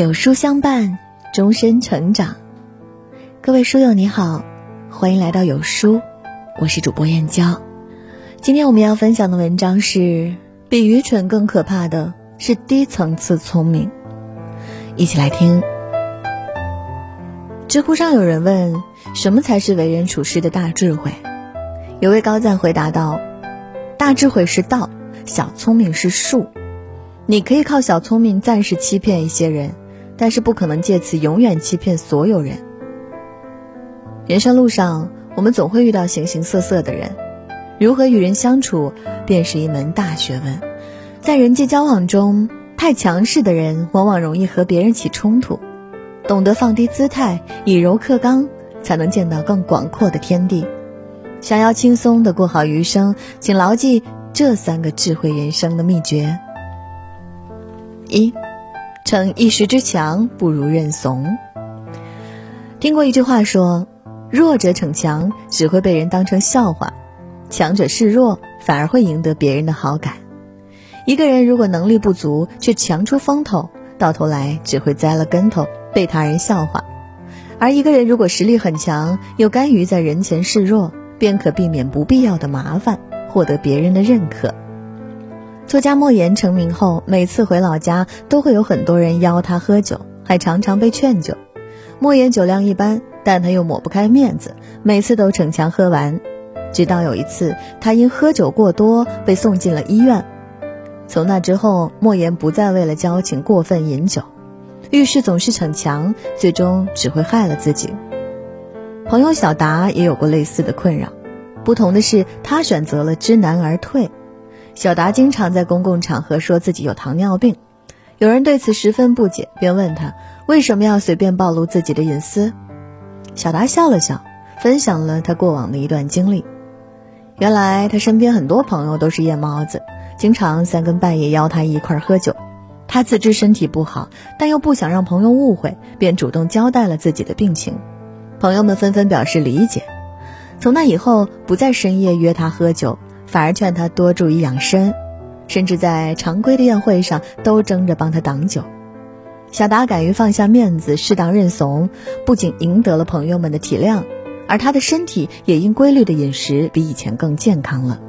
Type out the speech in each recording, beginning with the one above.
有书相伴，终身成长。各位书友你好，欢迎来到有书，我是主播燕娇。今天我们要分享的文章是：比愚蠢更可怕的是低层次聪明。一起来听。知乎上有人问：什么才是为人处事的大智慧？有位高赞回答道：大智慧是道，小聪明是术。你可以靠小聪明暂时欺骗一些人。但是不可能借此永远欺骗所有人。人生路上，我们总会遇到形形色色的人，如何与人相处，便是一门大学问。在人际交往中，太强势的人往往容易和别人起冲突。懂得放低姿态，以柔克刚，才能见到更广阔的天地。想要轻松的过好余生，请牢记这三个智慧人生的秘诀：一。逞一时之强，不如认怂。听过一句话说：“弱者逞强，只会被人当成笑话；强者示弱，反而会赢得别人的好感。”一个人如果能力不足，却强出风头，到头来只会栽了跟头，被他人笑话；而一个人如果实力很强，又甘于在人前示弱，便可避免不必要的麻烦，获得别人的认可。作家莫言成名后，每次回老家都会有很多人邀他喝酒，还常常被劝酒。莫言酒量一般，但他又抹不开面子，每次都逞强喝完。直到有一次，他因喝酒过多被送进了医院。从那之后，莫言不再为了交情过分饮酒，遇事总是逞强，最终只会害了自己。朋友小达也有过类似的困扰，不同的是，他选择了知难而退。小达经常在公共场合说自己有糖尿病，有人对此十分不解，便问他为什么要随便暴露自己的隐私。小达笑了笑，分享了他过往的一段经历。原来他身边很多朋友都是夜猫子，经常三更半夜邀他一块喝酒。他自知身体不好，但又不想让朋友误会，便主动交代了自己的病情。朋友们纷纷表示理解。从那以后，不再深夜约他喝酒。反而劝他多注意养生，甚至在常规的宴会上都争着帮他挡酒。小达敢于放下面子，适当认怂，不仅赢得了朋友们的体谅，而他的身体也因规律的饮食比以前更健康了。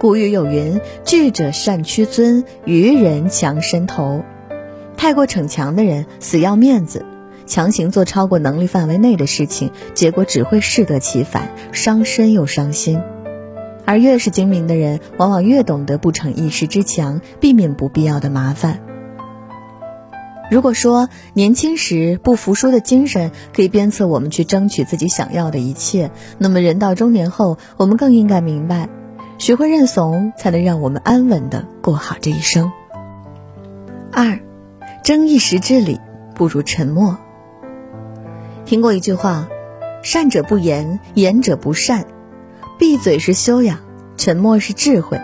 古语有云：“智者善屈尊，愚人强伸头。”太过逞强的人死要面子，强行做超过能力范围内的事情，结果只会适得其反，伤身又伤心。而越是精明的人，往往越懂得不逞一时之强，避免不必要的麻烦。如果说年轻时不服输的精神可以鞭策我们去争取自己想要的一切，那么人到中年后，我们更应该明白，学会认怂，才能让我们安稳的过好这一生。二，争一时之理，不如沉默。听过一句话：善者不言，言者不善。闭嘴是修养，沉默是智慧。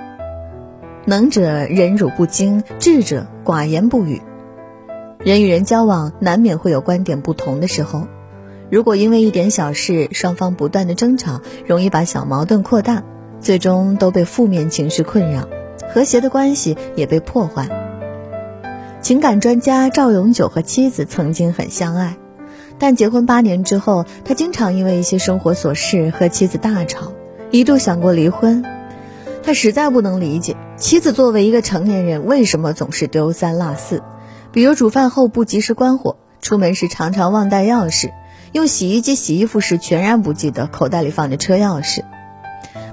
能者忍辱不惊，智者寡言不语。人与人交往，难免会有观点不同的时候。如果因为一点小事，双方不断的争吵，容易把小矛盾扩大，最终都被负面情绪困扰，和谐的关系也被破坏。情感专家赵永久和妻子曾经很相爱，但结婚八年之后，他经常因为一些生活琐事和妻子大吵。一度想过离婚，他实在不能理解妻子作为一个成年人为什么总是丢三落四，比如煮饭后不及时关火，出门时常常忘带钥匙，用洗衣机洗衣服时全然不记得口袋里放着车钥匙。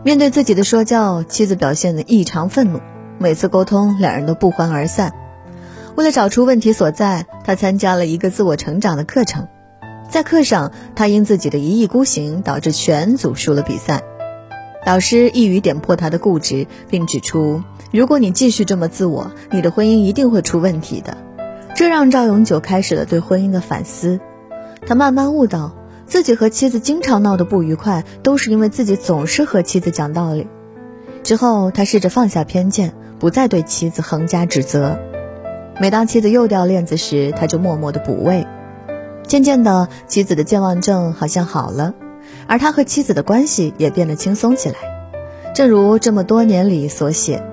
面对自己的说教，妻子表现得异常愤怒，每次沟通两人都不欢而散。为了找出问题所在，他参加了一个自我成长的课程，在课上，他因自己的一意孤行导致全组输了比赛。老师一语点破他的固执，并指出：如果你继续这么自我，你的婚姻一定会出问题的。这让赵永久开始了对婚姻的反思。他慢慢悟到，自己和妻子经常闹得不愉快，都是因为自己总是和妻子讲道理。之后，他试着放下偏见，不再对妻子横加指责。每当妻子又掉链子时，他就默默的补位。渐渐的，妻子的健忘症好像好了。而他和妻子的关系也变得轻松起来，正如这么多年里所写：“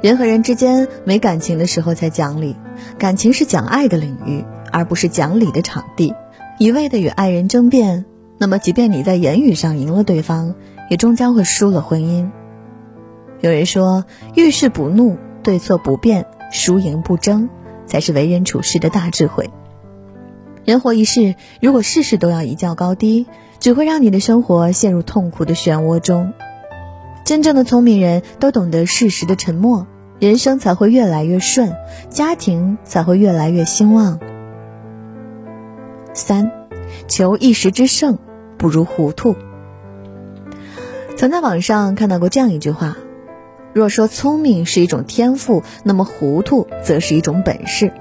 人和人之间没感情的时候才讲理，感情是讲爱的领域，而不是讲理的场地。一味的与爱人争辩，那么即便你在言语上赢了对方，也终将会输了婚姻。有人说，遇事不怒，对错不辩，输赢不争，才是为人处事的大智慧。人活一世，如果事事都要一较高低，只会让你的生活陷入痛苦的漩涡中。真正的聪明人都懂得适时的沉默，人生才会越来越顺，家庭才会越来越兴旺。三，求一时之胜，不如糊涂。曾在网上看到过这样一句话：若说聪明是一种天赋，那么糊涂则是一种本事。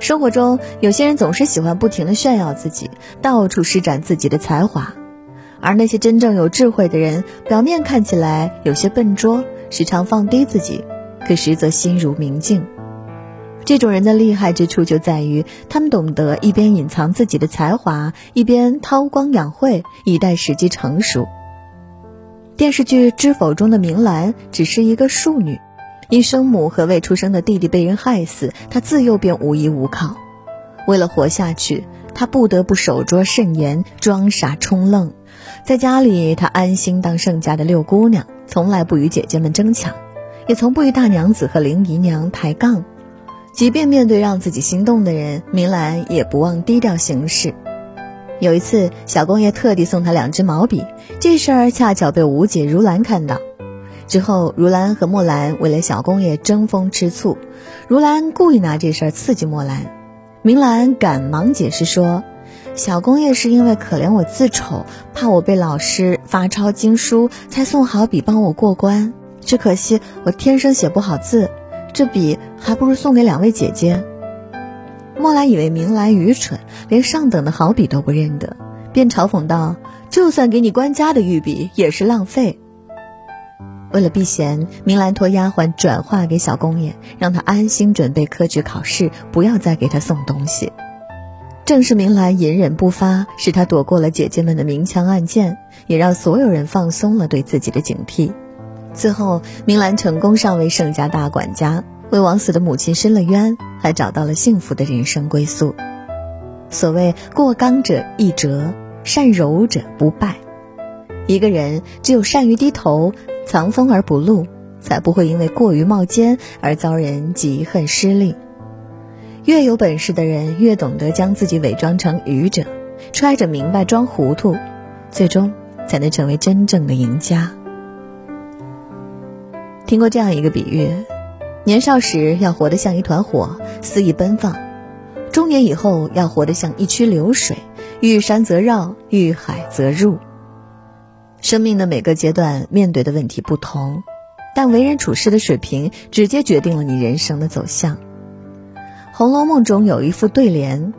生活中，有些人总是喜欢不停的炫耀自己，到处施展自己的才华，而那些真正有智慧的人，表面看起来有些笨拙，时常放低自己，可实则心如明镜。这种人的厉害之处就在于，他们懂得一边隐藏自己的才华，一边韬光养晦，以待时机成熟。电视剧《知否》中的明兰只是一个庶女。因生母和未出生的弟弟被人害死，他自幼便无依无靠。为了活下去，他不得不守拙慎言，装傻充愣。在家里，他安心当盛家的六姑娘，从来不与姐姐们争抢，也从不与大娘子和林姨娘抬杠。即便面对让自己心动的人，明兰也不忘低调行事。有一次，小公爷特地送她两支毛笔，这事儿恰巧被吴姐如兰看到。之后，如兰和墨兰为了小公爷争风吃醋，如兰故意拿这事刺激墨兰。明兰赶忙解释说：“小公爷是因为可怜我字丑，怕我被老师罚抄经书，才送好笔帮我过关。只可惜我天生写不好字，这笔还不如送给两位姐姐。”墨兰以为明兰愚蠢，连上等的好笔都不认得，便嘲讽道：“就算给你官家的御笔，也是浪费。”为了避嫌，明兰托丫鬟转话给小公爷，让他安心准备科举考试，不要再给他送东西。正是明兰隐忍不发，使他躲过了姐姐们的明枪暗箭，也让所有人放松了对自己的警惕。最后，明兰成功上位盛家大管家，为枉死的母亲伸了冤，还找到了幸福的人生归宿。所谓过刚者易折，善柔者不败。一个人只有善于低头。藏锋而不露，才不会因为过于冒尖而遭人嫉恨失利。越有本事的人，越懂得将自己伪装成愚者，揣着明白装糊涂，最终才能成为真正的赢家。听过这样一个比喻：年少时要活得像一团火，肆意奔放；中年以后要活得像一曲流水，遇山则绕，遇海则入。生命的每个阶段面对的问题不同，但为人处事的水平直接决定了你人生的走向。《红楼梦》中有一副对联：“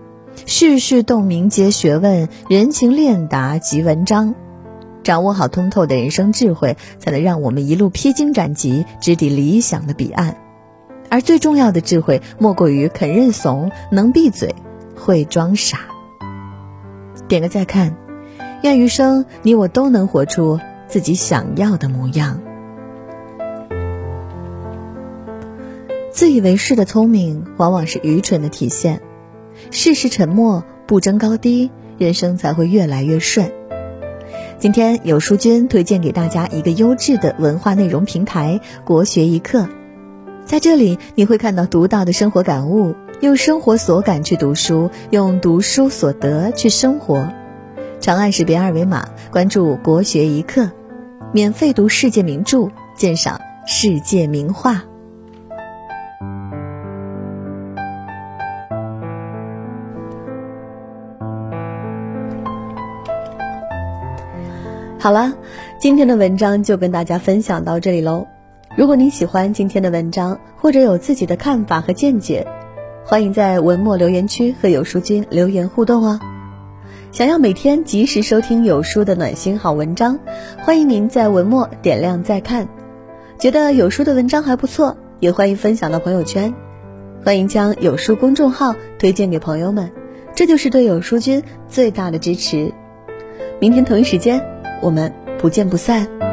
世事洞明皆学问，人情练达即文章。”掌握好通透的人生智慧，才能让我们一路披荆斩棘，直抵理想的彼岸。而最重要的智慧，莫过于肯认怂，能闭嘴，会装傻。点个再看。愿余生你我都能活出自己想要的模样。自以为是的聪明，往往是愚蠢的体现。事事沉默，不争高低，人生才会越来越顺。今天有书君推荐给大家一个优质的文化内容平台——国学一课。在这里，你会看到独到的生活感悟，用生活所感去读书，用读书所得去生活。长按识别二维码，关注“国学一课”，免费读世界名著，鉴赏世界名画。好了，今天的文章就跟大家分享到这里喽。如果您喜欢今天的文章，或者有自己的看法和见解，欢迎在文末留言区和有书君留言互动哦。想要每天及时收听有书的暖心好文章，欢迎您在文末点亮再看。觉得有书的文章还不错，也欢迎分享到朋友圈。欢迎将有书公众号推荐给朋友们，这就是对有书君最大的支持。明天同一时间，我们不见不散。